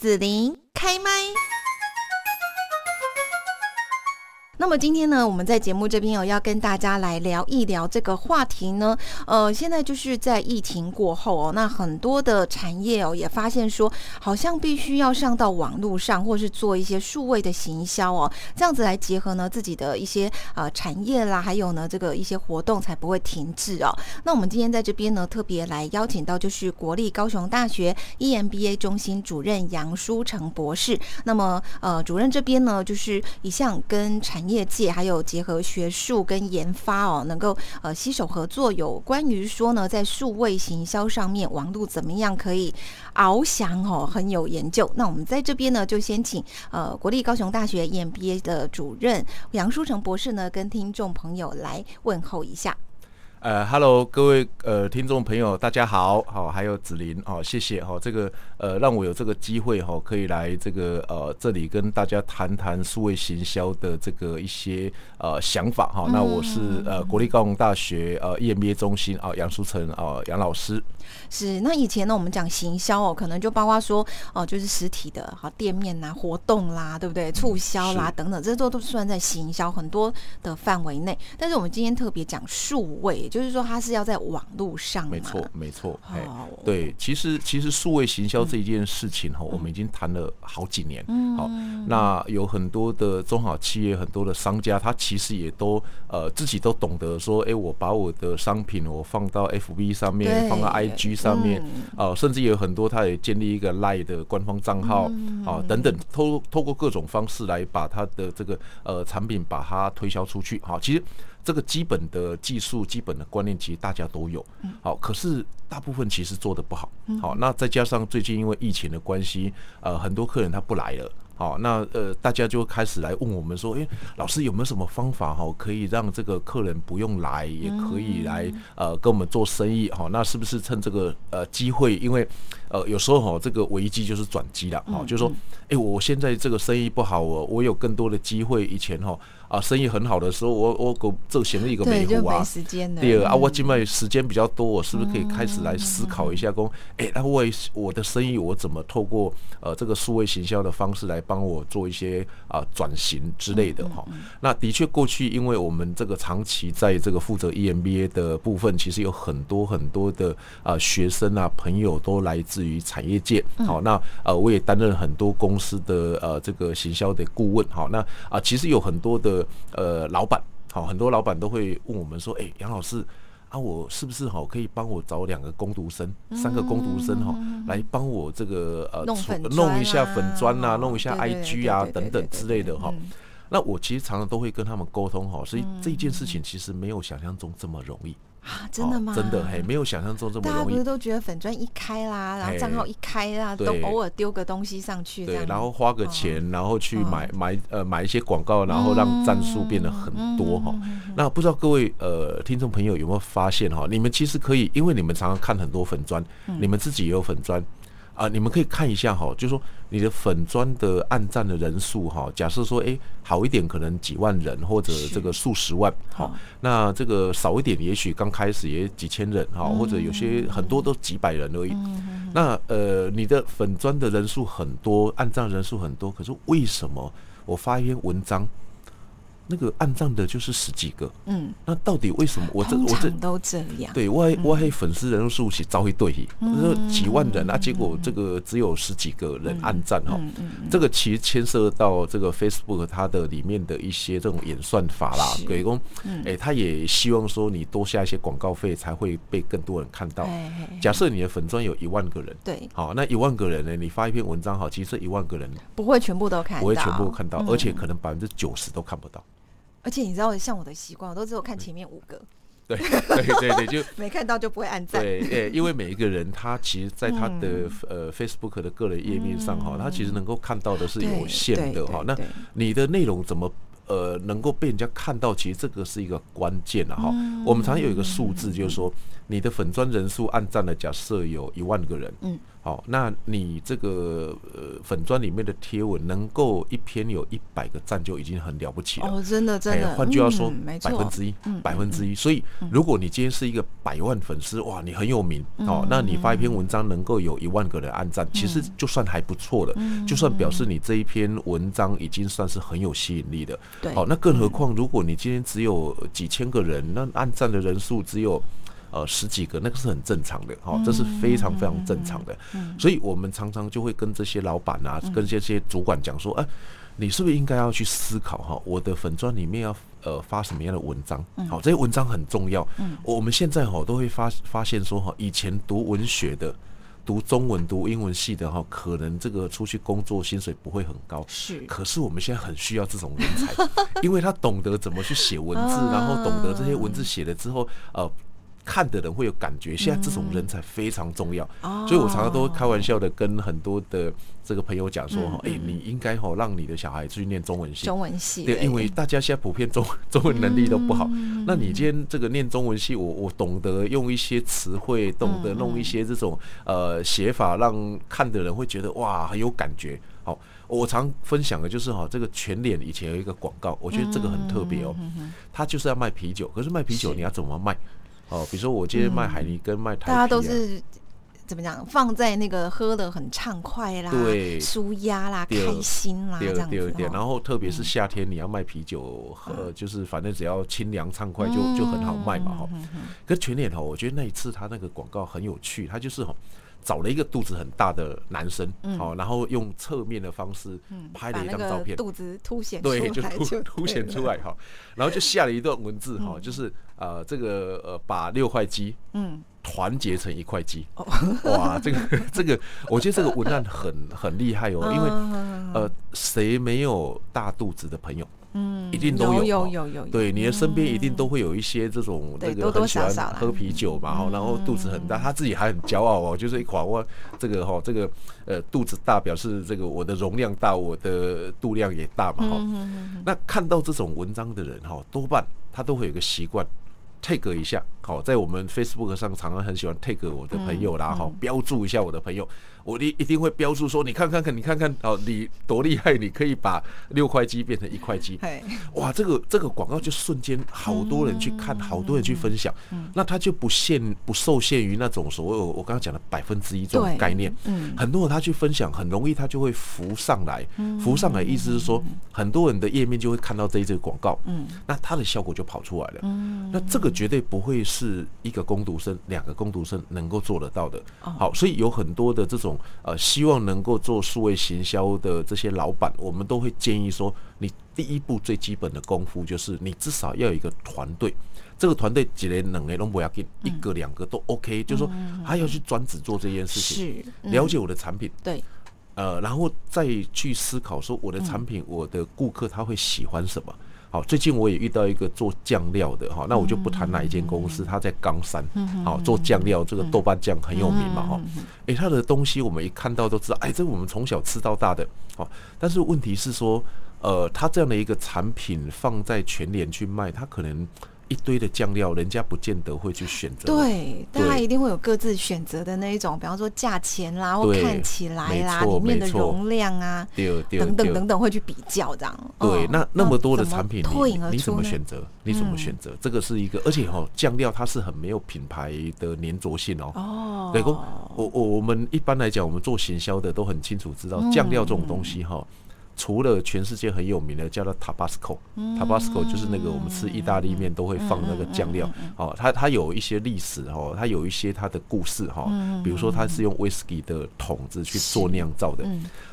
子琳开麦。那么今天呢，我们在节目这边有要跟大家来聊一聊这个话题呢。呃，现在就是在疫情过后哦，那很多的产业哦也发现说，好像必须要上到网络上，或是做一些数位的行销哦，这样子来结合呢自己的一些呃产业啦，还有呢这个一些活动才不会停滞哦。那我们今天在这边呢，特别来邀请到就是国立高雄大学 EMBA 中心主任杨书成博士。那么呃，主任这边呢，就是一向跟产业业界还有结合学术跟研发哦，能够呃携手合作，有关于说呢，在数位行销上面，王路怎么样可以翱翔哦，很有研究。那我们在这边呢，就先请呃国立高雄大学 EMBA 的主任杨书成博士呢，跟听众朋友来问候一下。呃，Hello，，各位呃听众朋友，大家好，好，还有子林，好，谢谢哈，这个呃让我有这个机会哈，可以来这个呃这里跟大家谈谈数位行销的这个一些呃想法哈。那我是呃国立高雄大学呃 EMBA 中心啊杨书成啊杨老师。是，那以前呢我们讲行销哦，可能就包括说哦就是实体的好店面呐、活动啦，对不对？促销啦等等，这都都算在行销很多的范围内。但是我们今天特别讲数位。就是说，它是要在网络上。没错，没错。哎，对，其实其实数位行销这一件事情哈，我们已经谈了好几年。嗯，好，那有很多的中小企业，很多的商家，他其实也都呃自己都懂得说，哎，我把我的商品我放到 FB 上面，放到 IG 上面，啊，甚至有很多他也建立一个 LINE 的官方账号，啊，等等，透透过各种方式来把他的这个呃产品把它推销出去。好，其实。这个基本的技术、基本的观念，其实大家都有。好，可是大部分其实做得不好。好，那再加上最近因为疫情的关系，呃，很多客人他不来了。好，那呃，大家就开始来问我们说，诶，老师有没有什么方法哈，可以让这个客人不用来，也可以来呃跟我们做生意？好，那是不是趁这个呃机会？因为呃有时候哈，这个危机就是转机了。好，就是说，诶，我现在这个生意不好，我我有更多的机会。以前哈。啊，生意很好的时候，我我够做闲的一个美户啊。第二啊，我今麦时间比较多，我是不是可以开始来思考一下？说，哎，那我我的生意我怎么透过呃这个数位行销的方式来帮我做一些啊转型之类的哈？那的确，过去因为我们这个长期在这个负责 EMBA 的部分，其实有很多很多的啊学生啊朋友都来自于产业界。好，那呃我也担任很多公司的呃这个行销的顾问。好，那啊其实有很多的。呃，老板好，很多老板都会问我们说：“哎，杨老师啊，我是不是好可以帮我找两个工读生，三个工读生哈，来帮我这个呃弄一下粉砖啊，弄一下 IG 啊等等之类的哈。”那我其实常常都会跟他们沟通哈，所以这件事情其实没有想象中这么容易。啊，真的吗？真的嘿，没有想象中这么容易。大家不是都觉得粉砖一开啦，然后账号一开啦，都偶尔丢个东西上去，对，然后花个钱，然后去买买呃买一些广告，然后让赞数变得很多哈。那不知道各位呃听众朋友有没有发现哈？你们其实可以，因为你们常常看很多粉砖，你们自己也有粉专。啊，你们可以看一下哈，就是说你的粉砖的按赞的人数哈，假设说诶好一点可能几万人或者这个数十万，好，那这个少一点也许刚开始也几千人哈，或者有些很多都几百人而已。那呃你的粉砖的人数很多，按赞人数很多，可是为什么我发一篇文章？那个暗赞的就是十几个，嗯，那到底为什么？我这我这都这样？对，我我还粉丝人数是遭一对，说几万人啊，结果这个只有十几个人暗赞哈，这个其实牵涉到这个 Facebook 它的里面的一些这种演算法啦，给公，哎，他也希望说你多下一些广告费才会被更多人看到。假设你的粉专有一万个人，对，好，那一万个人呢，你发一篇文章哈，其实一万个人不会全部都看到，不会全部看到，而且可能百分之九十都看不到。而且你知道，像我的习惯，我都只有看前面五个。对 对对对，就 没看到就不会按赞。对，诶，因为每一个人他其实，在他的呃 Facebook 的个人页面上哈，他其实能够看到的是有限的哈。那你的内容怎么呃能够被人家看到？其实这个是一个关键了哈。我们常常有一个数字，就是说你的粉砖人数按赞的，假设有一万个人，嗯，好，那你这个呃粉砖里面的贴文能够一篇有一百个赞就已经很了不起了哦，真的真的。换句话说，百分之一，百分之一。所以如果你今天是一个百万粉丝，哇，你很有名哦，那你发一篇文章能够有一万个人按赞，其实就算还不错了，就算表示你这一篇文章已经算是很有吸引力的。对，好，那更何况如果你今天只有几千个人，那按赞的人数只有。呃，十几个那个是很正常的，哈，这是非常非常正常的。所以我们常常就会跟这些老板啊，跟这些主管讲说，哎，你是不是应该要去思考哈，我的粉砖里面要呃发什么样的文章？好，这些文章很重要。我们现在哈都会发发现说哈，以前读文学的、读中文、读英文系的哈，可能这个出去工作薪水不会很高。是，可是我们现在很需要这种人才，因为他懂得怎么去写文字，然后懂得这些文字写了之后，呃。看的人会有感觉，现在这种人才非常重要，所以我常常都开玩笑的跟很多的这个朋友讲说，哎，你应该吼让你的小孩去念中文系，中文系，对，因为大家现在普遍中 中文能力都不好，那你今天这个念中文系，我我懂得用一些词汇，懂得弄一些这种呃写法，让看的人会觉得哇很有感觉。好，我常分享的就是哈，这个全脸以前有一个广告，我觉得这个很特别哦，他就是要卖啤酒，可是卖啤酒你要怎么卖？哦，比如说我今天卖海尼跟卖台啤，大家都是怎么讲？放在那个喝的很畅快啦，对，舒压啦，开心啦，这样子。然后特别是夏天，你要卖啤酒，喝就是反正只要清凉畅快，就就很好卖嘛。哈，可全脸哈，我觉得那一次他那个广告很有趣，他就是哈。找了一个肚子很大的男生，好，然后用侧面的方式拍了一张照片，肚子凸显对，就凸凸显出来哈，然后就下了一段文字哈，就是呃这个呃把六块肌嗯。团结成一块肌，哇，这个这个我觉得这个文案很很厉害哦，因为呃谁没有大肚子的朋友？嗯，一定都有，有有有，对，你的身边一定都会有一些这种这个很喜欢喝啤酒嘛，哈，然后肚子很大，他自己还很骄傲哦，就是一夸我这个哈，这个呃肚子大表示这个我的容量大，我的肚量也大嘛，哈。那看到这种文章的人哈，多半他都会有个习惯。take 一下，好，在我们 Facebook 上常常很喜欢 take 我的朋友啦，好，标注一下我的朋友，我一一定会标注说，你看看看，你看看，哦，你多厉害，你可以把六块肌变成一块肌，哇，这个这个广告就瞬间好多人去看，好多人去分享，那它就不限不受限于那种所谓我刚刚讲的百分之一这种概念，很多人他去分享，很容易他就会浮上来，浮上来意思是说，很多人的页面就会看到这一则广告，嗯。那它的效果就跑出来了，那这个。绝对不会是一个工读生、两个工读生能够做得到的。好，所以有很多的这种呃，希望能够做数位行销的这些老板，我们都会建议说，你第一步最基本的功夫就是，你至少要有一个团队。这个团队几人能诶都不要给，一个两个都 OK。就是说，还要去专职做这件事情，了解我的产品，对，呃，然后再去思考说，我的产品，我的顾客他会喜欢什么。好，最近我也遇到一个做酱料的哈，那我就不谈哪一间公司，他在冈山，好做酱料，这个豆瓣酱很有名嘛哈，诶，他的东西我们一看到都知道，哎，这我们从小吃到大的，好，但是问题是说，呃，他这样的一个产品放在全联去卖，他可能。一堆的酱料，人家不见得会去选择。对，大家一定会有各自选择的那一种，比方说价钱啦，或看起来啦，里面的容量啊，等等等等，会去比较这样。对，那那么多的产品，你你怎么选择？你怎么选择？这个是一个，而且哈，酱料它是很没有品牌的粘着性哦。哦。对，我我我们一般来讲，我们做行销的都很清楚知道，酱料这种东西哈。除了全世界很有名的叫做 Tabasco，Tabasco 就是那个我们吃意大利面都会放那个酱料，哦，它它有一些历史哦，它有一些它的故事哈，比如说它是用威士忌的桶子去做酿造的，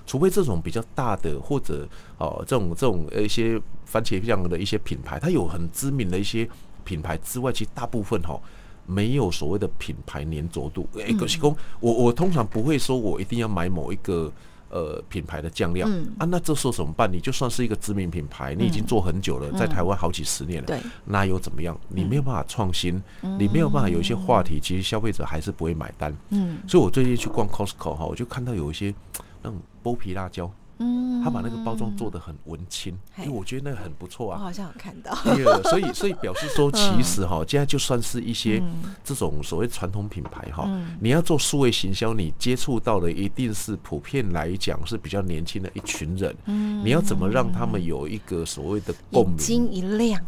除非这种比较大的或者哦这种这种一些番茄酱的一些品牌，它有很知名的一些品牌之外，其实大部分哈没有所谓的品牌粘着度。哎，可是公，我我通常不会说我一定要买某一个。呃，品牌的酱料、嗯、啊，那这时候怎么办？你就算是一个知名品牌，你已经做很久了，嗯、在台湾好几十年了，对，那又怎么样？你没有办法创新，嗯、你没有办法有一些话题，其实消费者还是不会买单。嗯，所以我最近去逛 Costco 哈，我就看到有一些那种剥皮辣椒。嗯，他把那个包装做的很文青，因为我觉得那个很不错啊。我好像有看到。第二，所以所以表示说，其实哈，现在就算是一些这种所谓传统品牌哈，你要做数位行销，你接触到的一定是普遍来讲是比较年轻的一群人。嗯，你要怎么让他们有一个所谓的共鸣？眼睛一亮。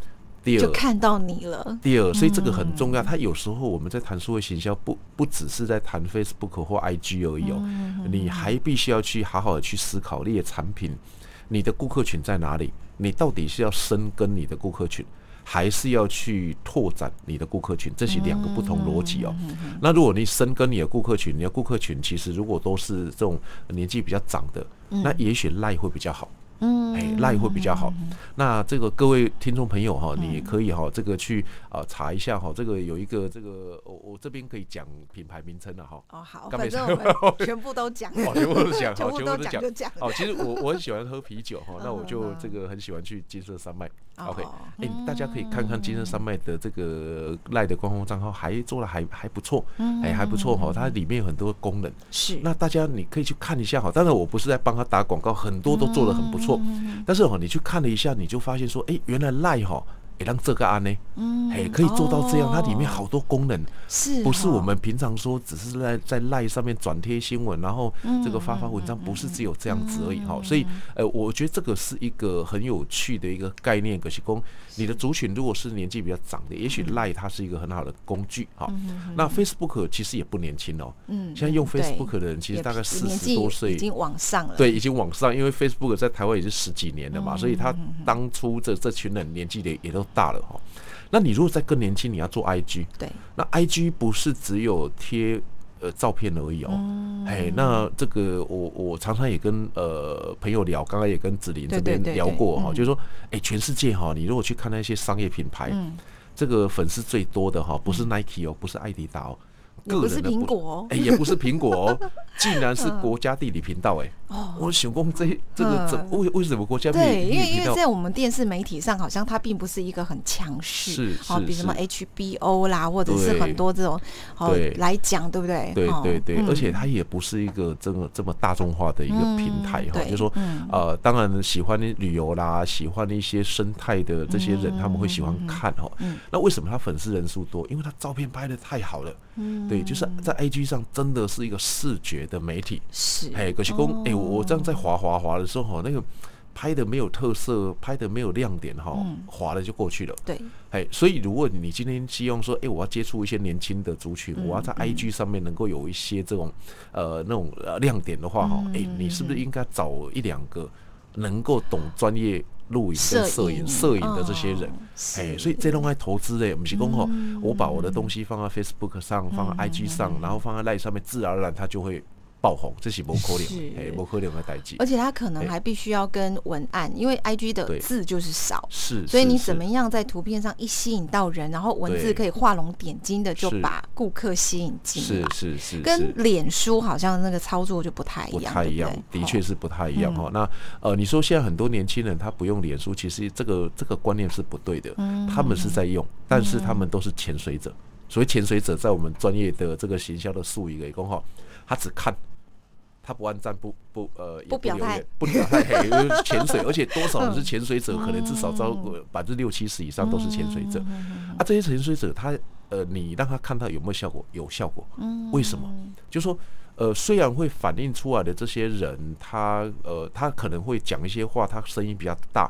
第二，就看到你了。第二，所以这个很重要。他有时候我们在谈社会行销，不不只是在谈 Facebook 或 IG 而已哦，你还必须要去好好的去思考你的产品，你的顾客群在哪里？你到底是要深耕你的顾客群，还是要去拓展你的顾客群？这是两个不同逻辑哦。那如果你深耕你的顾客群，你的顾客群其实如果都是这种年纪比较长的，那也许赖会比较好。嗯，哎，赖会比较好。那这个各位听众朋友哈，你可以哈，这个去啊查一下哈，这个有一个这个我我这边可以讲品牌名称了哈。哦，好，反正我们 全部都讲，全部都 讲，全部都讲。哦，其实我我很喜欢喝啤酒哈，那我就这个很喜欢去金色山脉。OK，哎，大家可以看看金色山脉的这个赖的官方账号，还做的还还不错，哎，还不错哈，它里面有很多功能。是，那大家你可以去看一下哈。当然我不是在帮他打广告，很多都做的很不错。但是哈，你去看了一下，你就发现说，哎，原来赖哈。也让这个案呢，嗯，哎，可以做到这样，它里面好多功能，是，不是我们平常说只是在在 LINE 上面转贴新闻，然后这个发发文章，不是只有这样子而已哈。所以，呃，我觉得这个是一个很有趣的一个概念。可是，公你的族群如果是年纪比较长的，也许 LINE 它是一个很好的工具哈。那 Facebook 其实也不年轻哦，嗯，现在用 Facebook 的人其实大概四十多岁，已经往上了，对，已经往上，因为 Facebook 在台湾也是十几年了嘛，所以他当初这这群人年纪的也都大了哈，那你如果在更年轻，你要做 IG，对，那 IG 不是只有贴呃照片而已哦，哎，那这个我我常常也跟呃朋友聊，刚刚也跟子林这边聊过哈，就是说，哎，全世界哈，你如果去看那些商业品牌，这个粉丝最多的哈，不是 Nike 哦，不是艾迪达哦。不是苹果，哎，也不是苹果哦，竟然是国家地理频道哎！哦，我想问这这个怎为为什么国家地理频道？对，因为因为在我们电视媒体上，好像它并不是一个很强势，是哦，比什么 HBO 啦，或者是很多这种哦来讲，对不对？对对对，而且它也不是一个这么这么大众化的一个平台哈，就是说呃，当然喜欢旅游啦，喜欢一些生态的这些人，他们会喜欢看哈。那为什么他粉丝人数多？因为他照片拍的太好了。对，就是在 IG 上真的是一个视觉的媒体。是，哎，可是公，哎，我这样在滑滑滑的时候，那个拍的没有特色，拍的没有亮点，哈，滑了就过去了。对，哎，所以如果你今天希望说，哎，我要接触一些年轻的族群，我要在 IG 上面能够有一些这种呃那种亮点的话，哈，哎，你是不是应该找一两个能够懂专业？录影跟摄影、摄影的这些人，哎，所以这种爱投资的，不是讲吼，我把我的东西放在 Facebook 上，放在 IG 上，然后放在 LINE 上面，自然而然它就会。爆红，这是不可能，哎，不可能的代际。而且他可能还必须要跟文案，因为 IG 的字就是少，是，所以你怎么样在图片上一吸引到人，然后文字可以画龙点睛的，就把顾客吸引进来。是是是，跟脸书好像那个操作就不太一样，不太一样，的确是不太一样哈。那呃，你说现在很多年轻人他不用脸书，其实这个这个观念是不对的。他们是在用，但是他们都是潜水者。所谓潜水者，在我们专业的这个行销的术语里讲哈，他只看。他不按赞，不不呃，也不表态，不表态，嘿，潜水，而且多少人是潜水者，可能至少超过百分之六七十以上都是潜水者。啊，这些潜水者，他呃，你让他看到有没有效果？有效果。为什么？就说呃，虽然会反映出来的这些人，他呃，他可能会讲一些话，他声音比较大。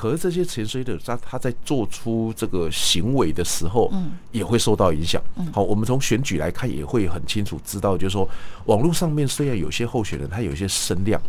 可是这些潜水者，他他在做出这个行为的时候，嗯，也会受到影响。好，我们从选举来看，也会很清楚知道，就是说，网络上面虽然有些候选人他有一些声量，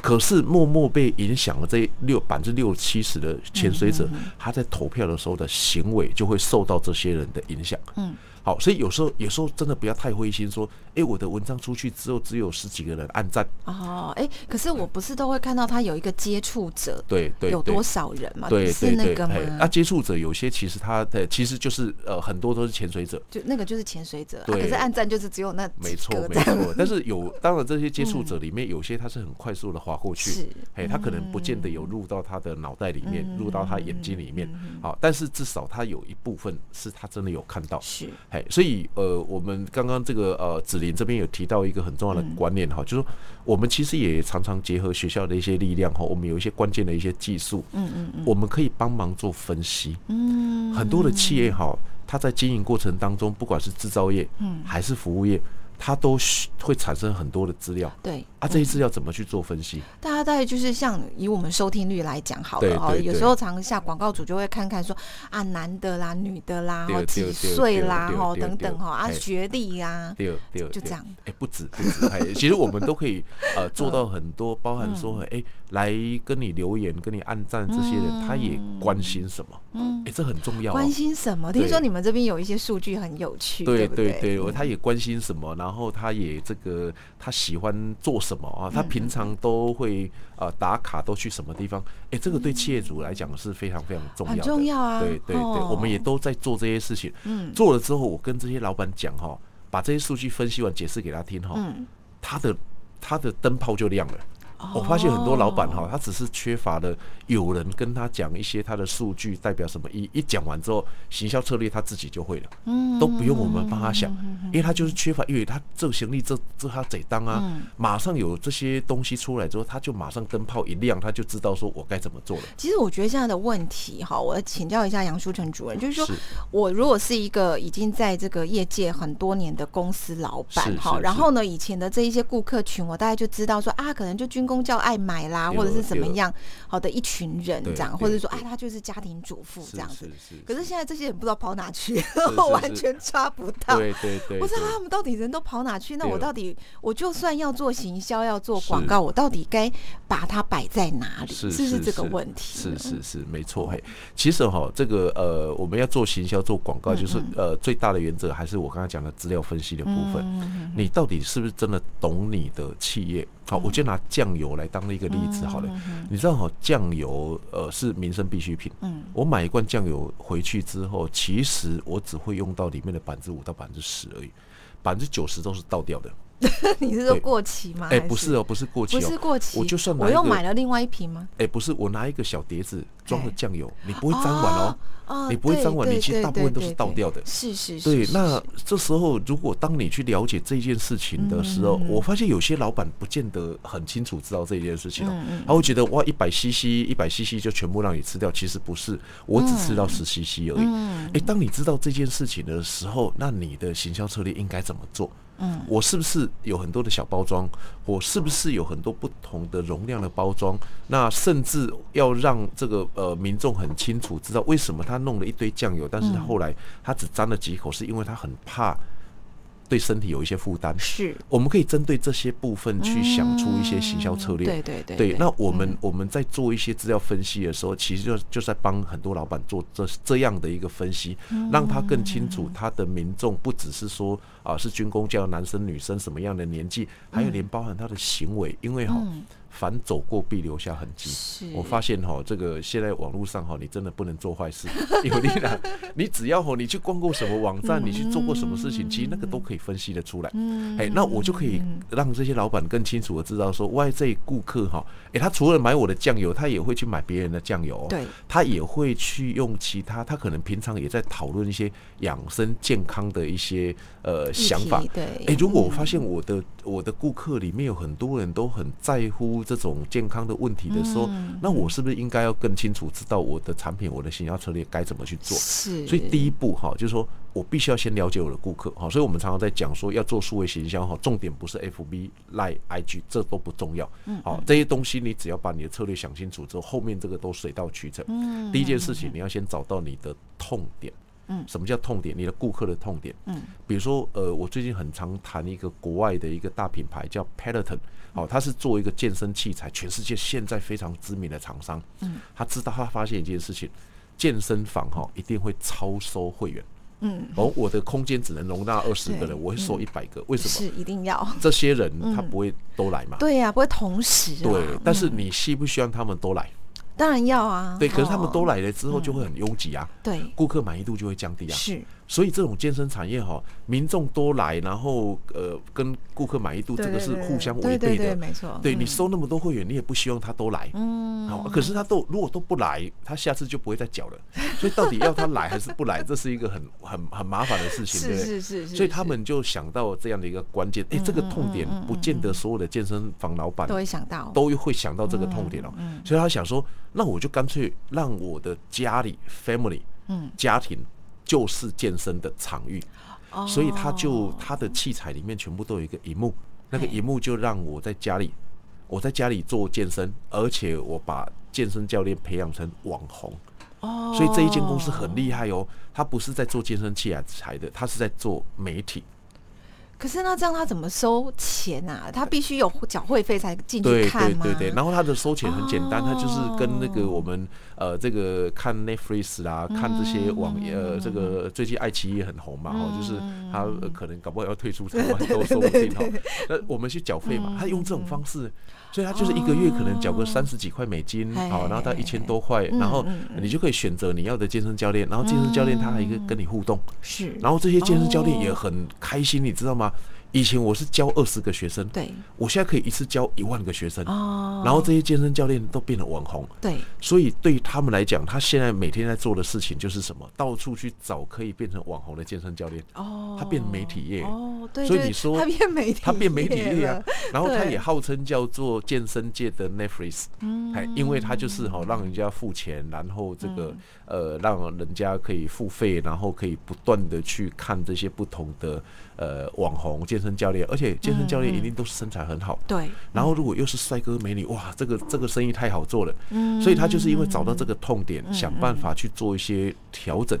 可是默默被影响了这六百分之六七十的潜水者，他在投票的时候的行为就会受到这些人的影响。嗯。好，所以有时候有时候真的不要太灰心，说，哎，我的文章出去之后只有十几个人按赞。哦，哎，可是我不是都会看到他有一个接触者，对对，有多少人嘛？对对对，啊，接触者有些其实他的其实就是呃很多都是潜水者，就那个就是潜水者，对，可是按赞就是只有那没错没错，但是有当然这些接触者里面有些他是很快速的划过去，是，哎，他可能不见得有入到他的脑袋里面，入到他眼睛里面，好，但是至少他有一部分是他真的有看到，是。嘿，所以呃，我们刚刚这个呃子林这边有提到一个很重要的观念哈，就是说我们其实也常常结合学校的一些力量哈，我们有一些关键的一些技术，嗯嗯嗯，我们可以帮忙做分析，嗯，很多的企业哈，它在经营过程当中，不管是制造业，嗯，还是服务业。它都会产生很多的资料，对啊，这些资料怎么去做分析？大家在就是像以我们收听率来讲好了哦，有时候常下广告主就会看看说啊，男的啦、女的啦，哈几岁啦，哈等等哈啊学历呀，就这样。哎，不止不止，哎，其实我们都可以呃做到很多，包含说哎来跟你留言、跟你按赞这些人，他也关心什么？嗯，哎，这很重要。关心什么？听说你们这边有一些数据很有趣，对对对，他也关心什么？然后他也这个，他喜欢做什么啊？他平常都会呃打卡，都去什么地方？哎，这个对企业主来讲是非常非常重要的。很重要啊！对对对，我们也都在做这些事情。嗯，做了之后，我跟这些老板讲哈，把这些数据分析完，解释给他听哈。嗯，他的他的灯泡就亮了。我发现很多老板哈，他只是缺乏了有人跟他讲一些他的数据代表什么一，一讲完之后，行销策略他自己就会了，嗯。都不用我们帮他想，因为他就是缺乏，因为他这行李这这他得当啊，马上有这些东西出来之后，他就马上灯泡一亮，他就知道说我该怎么做了。其实我觉得现在的问题哈，我请教一下杨书成主任，就是说我如果是一个已经在这个业界很多年的公司老板哈，然后呢，以前的这一些顾客群，我大概就知道说啊，可能就军工。叫爱买啦，或者是怎么样好的一群人这样，或者说哎，他就是家庭主妇这样子。可是现在这些人不知道跑哪去，完全抓不到。对对对，不知道他们到底人都跑哪去？那我到底我就算要做行销，要做广告，我到底该把它摆在哪里？是不是这个问题？是是是，没错。嘿，其实哈，这个呃，我们要做行销、做广告，就是呃，最大的原则还是我刚刚讲的资料分析的部分。你到底是不是真的懂你的企业？好，我就拿酱油来当一个例子好了。你知道哈，酱油呃是民生必需品。嗯，我买一罐酱油回去之后，其实我只会用到里面的百分之五到百分之十而已，百分之九十都是倒掉的。你是说过期吗？哎，不是哦，不是过期，不是过期。我就算我又买了另外一瓶吗？哎，不是，我拿一个小碟子装了酱油，你不会沾碗哦。你不会沾完，你其实大部分都是倒掉的。是是是。对，那这时候如果当你去了解这件事情的时候，我发现有些老板不见得很清楚知道这件事情哦。他会觉得哇，一百 CC，一百 CC 就全部让你吃掉，其实不是，我只吃到十 CC 而已。哎，当你知道这件事情的时候，那你的行销策略应该怎么做？嗯，我是不是有很多的小包装？我是不是有很多不同的容量的包装？那甚至要让这个呃民众很清楚知道为什么他弄了一堆酱油，但是他后来他只沾了几口，是因为他很怕。对身体有一些负担，是我们可以针对这些部分去想出一些行销策略。对对对，对。那我们我们在做一些资料分析的时候，其实就就在帮很多老板做这这样的一个分析，让他更清楚他的民众不只是说啊是军工教男生女生什么样的年纪，还有连包含他的行为，因为哈。凡走过必留下痕迹。我发现哈，这个现在网络上哈，你真的不能做坏事。因为你呢，你只要哈，你去逛过什么网站，你去做过什么事情，其实那个都可以分析得出来。哎，那我就可以让这些老板更清楚的知道说，外，这顾客哈，哎，他除了买我的酱油，他也会去买别人的酱油。对，他也会去用其他，他可能平常也在讨论一些养生健康的一些呃想法。对，哎，如果我发现我的我的顾客里面有很多人都很在乎。这种健康的问题的时候，那我是不是应该要更清楚知道我的产品、我的行销策略该怎么去做？是，所以第一步哈，就是说我必须要先了解我的顾客哈。所以我们常常在讲说要做数位行销哈，重点不是 FB、Line、IG，这都不重要。嗯好，这些东西你只要把你的策略想清楚之后，后面这个都水到渠成。嗯第一件事情你要先找到你的痛点。嗯，什么叫痛点？你的顾客的痛点。嗯，比如说，呃，我最近很常谈一个国外的一个大品牌叫 Peloton，哦，他是做一个健身器材，全世界现在非常知名的厂商。嗯，他知道他发现一件事情，健身房哈一定会超收会员。嗯，哦，我的空间只能容纳二十个人，我会收一百个，为什么？是一定要这些人他不会都来嘛？对呀，不会同时。对，但是你希不希望他们都来？当然要啊。对，可是他们都来了之后，就会很拥挤啊。对，顾客满意度就会降低啊。是。所以这种健身产业哈，民众多来，然后呃，跟顾客满意度这个是互相违背的，没错。对，你收那么多会员，你也不希望他都来，嗯，好，可是他都如果都不来，他下次就不会再缴了。所以到底要他来还是不来，这是一个很很很麻烦的事情，对不对？是是是。所以他们就想到这样的一个关键，哎，这个痛点不见得所有的健身房老板都会想到，都会想到这个痛点哦。所以他想说，那我就干脆让我的家里 family，嗯，家庭。就是健身的场域，所以他就他的器材里面全部都有一个荧幕，那个荧幕就让我在家里，我在家里做健身，而且我把健身教练培养成网红，所以这一间公司很厉害哦，他不是在做健身器材的，他是在做媒体。可是那这样他怎么收钱啊？他必须有缴会费才进去看吗？对对对对，然后他的收钱很简单，他就是跟那个我们呃这个看 Netflix 啦，看这些网呃这个最近爱奇艺很红嘛，哈，就是他可能搞不好要退出台湾都说不定哈。那我们去缴费嘛，他用这种方式，所以他就是一个月可能缴个三十几块美金，好，然后到一千多块，然后你就可以选择你要的健身教练，然后健身教练他还可以跟你互动，是，然后这些健身教练也很开心，你知道吗？以前我是教二十个学生，对，我现在可以一次教一万个学生，哦，然后这些健身教练都变了网红，对，所以对于他们来讲，他现在每天在做的事情就是什么？到处去找可以变成网红的健身教练，哦，他变媒体业，哦，对，所以你说他变媒体，他变媒体业啊，然后他也号称叫做健身界的 Netflix，嗯，哎因为他就是哈让人家付钱，然后这个呃让人家可以付费，然后可以不断的去看这些不同的。呃，网红健身教练，而且健身教练一定都是身材很好。对。然后如果又是帅哥美女，哇，这个这个生意太好做了。嗯。所以他就是因为找到这个痛点，想办法去做一些调整，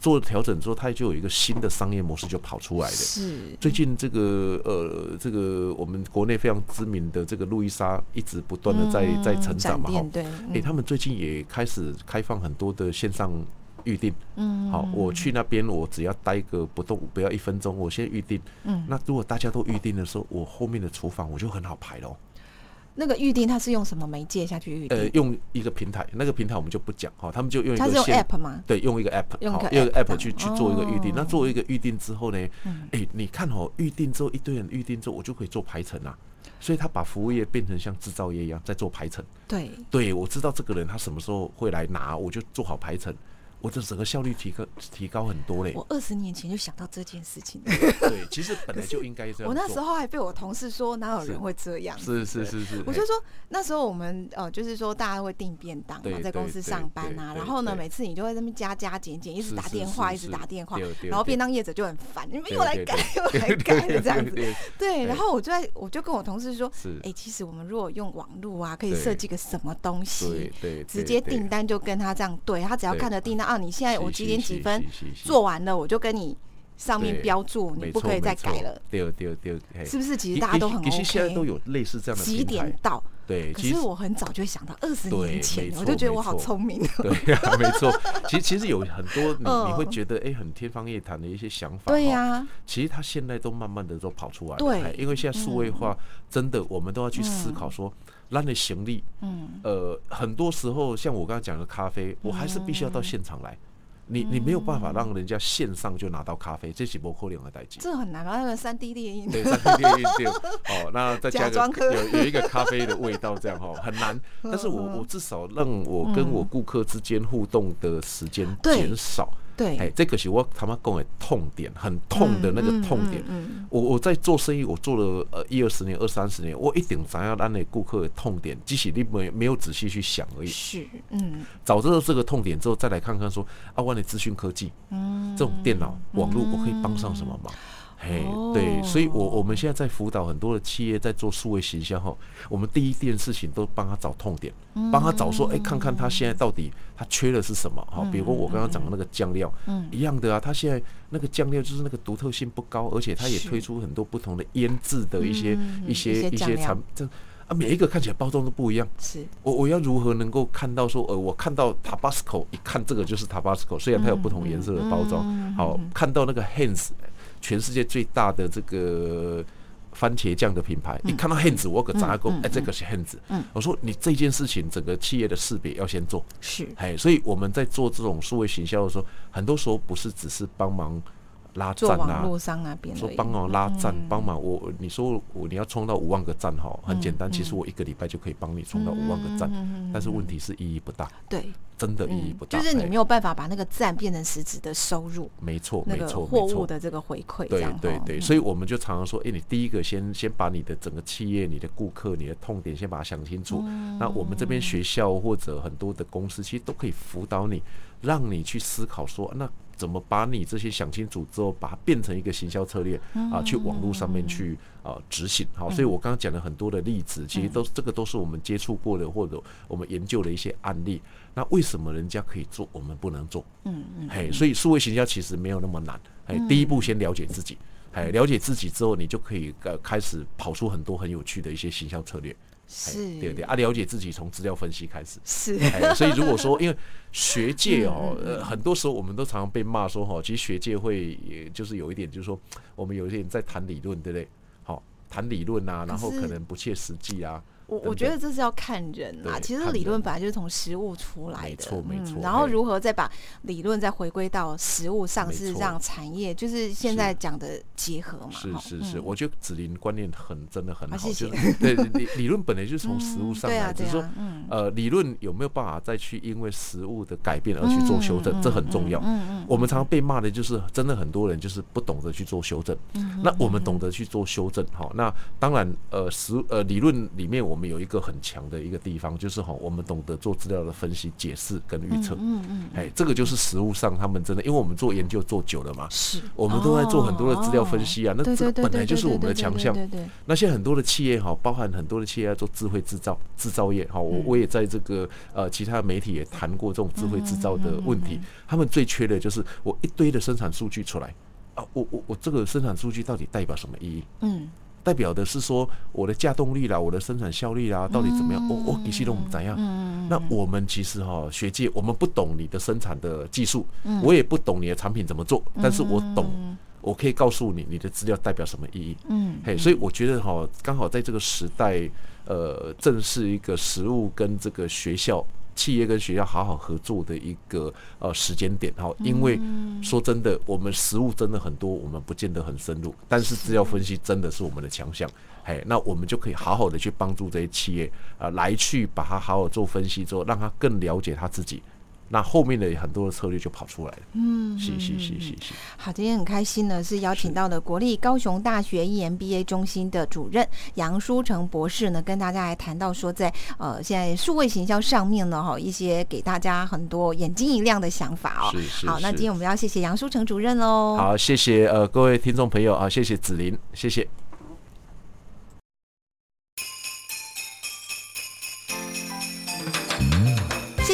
做了调整之后，他就有一个新的商业模式就跑出来了。是。最近这个呃，这个我们国内非常知名的这个路易莎，一直不断的在在成长嘛，哈。对。哎，他们最近也开始开放很多的线上。预定，嗯，好，我去那边，我只要待个不动，不要一分钟，我先预定。嗯，那如果大家都预定的时候，我后面的厨房我就很好排喽。那个预定它是用什么媒介下去预定？呃，用一个平台，那个平台我们就不讲哈，他们就用一个。它是用 app 吗？对，用一个 app，用一个 app 去去做一个预定。那做一个预定之后呢，哎，你看哦，预定之后一堆人预定之后，我就可以做排程啊。所以他把服务业变成像制造业一样在做排程。对，对我知道这个人他什么时候会来拿，我就做好排程。我的整个效率提高提高很多嘞！我二十年前就想到这件事情。对，其实本来就应该这样。我那时候还被我同事说，哪有人会这样？是是是是。我就说那时候我们呃，就是说大家会订便当嘛，在公司上班啊，然后呢，每次你就会在那边加加减减，一直打电话，一直打电话，然后便当业者就很烦，你们又来改又来改的这样子。对，然后我就在我就跟我同事说，哎，其实我们如果用网络啊，可以设计个什么东西，直接订单就跟他这样对，他只要看着订单啊，你现在我。几点几分做完了，我就跟你上面标注，你不可以再改了。对对对，是不是？其实大家都很 OK。其实现在都有类似这样的。几点到？对，可是我很早就会想到二十年前，我就觉得我好聪明。对，没错。其实 其实有很多你你会觉得哎，很天方夜谭的一些想法。对呀。其实他现在都慢慢的都跑出来。对。因为现在数位化，真的我们都要去思考说，让你行李，嗯，呃，很多时候像我刚刚讲的咖啡，我还是必须要到现场来。你你没有办法让人家线上就拿到咖啡，这是不可能的代际。这很难吧？那个三 D 列印。对，三 D 列印对。哦，那再加个有有一个咖啡的味道，这样哈 很难。但是我我至少让我跟我顾客之间互动的时间减少。对，哎，这个是我他妈讲的痛点，很痛的那个痛点。我我在做生意，我做了呃一二十年、二三十年，我一定想要让那顾客的痛点，即使你没没有仔细去想而已。是，嗯，找到这个痛点之后，再来看看说，啊，我的资讯科技，嗯，这种电脑网络，我可以帮上什么忙？嘿，对，所以，我我们现在在辅导很多的企业在做数位行销后，我们第一件事情都帮他找痛点，帮他找说，哎，看看他现在到底他缺的是什么？哈，比如说我刚刚讲的那个酱料，一样的啊，他现在那个酱料就是那个独特性不高，而且他也推出很多不同的腌制的一些一些一些产，这啊每一个看起来包装都不一样。是，我我要如何能够看到说，呃，我看到 Tabasco，一看这个就是 Tabasco，虽然它有不同颜色的包装，好，看到那个 Heinz。全世界最大的这个番茄酱的品牌，一看到 Heinz，我可砸个哎，这个是 Heinz。我说你这件事情，整个企业的识别要先做。是，哎，所以我们在做这种数位行销的时候，很多时候不是只是帮忙。拉赞啊，说帮忙拉赞，帮忙我，你说我你要冲到五万个赞哈，很简单，其实我一个礼拜就可以帮你冲到五万个赞，但是问题是意义不大，对，真的意义不大，就是你没有办法把那个赞变成实质的收入，没错，没错，货物的这个回馈，对对对，所以我们就常常说，哎，你第一个先先把你的整个企业、你的顾客、你的痛点先把它想清楚，那我们这边学校或者很多的公司其实都可以辅导你，让你去思考说那。怎么把你这些想清楚之后，把它变成一个行销策略啊，去网络上面去啊执行。好，所以我刚刚讲了很多的例子，其实都这个都是我们接触过的或者我们研究的一些案例。那为什么人家可以做，我们不能做？嗯嗯。嘿，所以数位行销其实没有那么难。哎，第一步先了解自己，哎，了解自己之后，你就可以呃开始跑出很多很有趣的一些行销策略。是，对对啊，了解自己从资料分析开始。是，所以如果说，因为学界哦，呃，很多时候我们都常常被骂说哈，其实学界会，也就是有一点，就是说我们有一点在谈理论，对不对？好，谈理论啊，然后可能不切实际啊。我我觉得这是要看人啦，其实理论本来就是从实物出来的，没错没错。然后如何再把理论再回归到实物上，是让产业就是现在讲的结合嘛。是是是，我觉得子林观念很真的很好，就是对理理论本来就是从实物上来，只是说呃理论有没有办法再去因为实物的改变而去做修正，这很重要。嗯嗯我们常常被骂的就是真的很多人就是不懂得去做修正，那我们懂得去做修正，好，那当然呃实呃理论里面我。我们有一个很强的一个地方，就是哈，我们懂得做资料的分析、解释跟预测。嗯嗯，哎，这个就是实物上他们真的，因为我们做研究做久了嘛，是，我们都在做很多的资料分析啊。那这本来就是我们的强项。对对。那些很多的企业哈，包含很多的企业要做智慧制造、制造业哈，我我也在这个呃其他的媒体也谈过这种智慧制造的问题。他们最缺的就是我一堆的生产数据出来啊，我我我这个生产数据到底代表什么意义？嗯。代表的是说我的稼动力啦，我的生产效率啦，到底怎么样？我我你系统怎样？那我们其实哈，学界我们不懂你的生产的技术，我也不懂你的产品怎么做，但是我懂，我可以告诉你你的资料代表什么意义。嗯，嘿，所以我觉得哈，刚好在这个时代，呃，正是一个实物跟这个学校。企业跟学校好好合作的一个呃时间点哈，因为说真的，我们实务真的很多，我们不见得很深入，但是资料分析真的是我们的强项，嘿，那我们就可以好好的去帮助这些企业啊，来去把它好好做分析之后，让他更了解他自己。那后面的很多的策略就跑出来了。嗯，是是是是是。好，今天很开心呢，是邀请到了国立高雄大学 EMBA 中心的主任杨书成博士呢，跟大家来谈到说在，在呃现在数位行销上面呢，哈，一些给大家很多眼睛一亮的想法哦。是是是。好，那今天我们要谢谢杨书成主任喽。好，谢谢呃各位听众朋友啊，谢谢子琳，谢谢。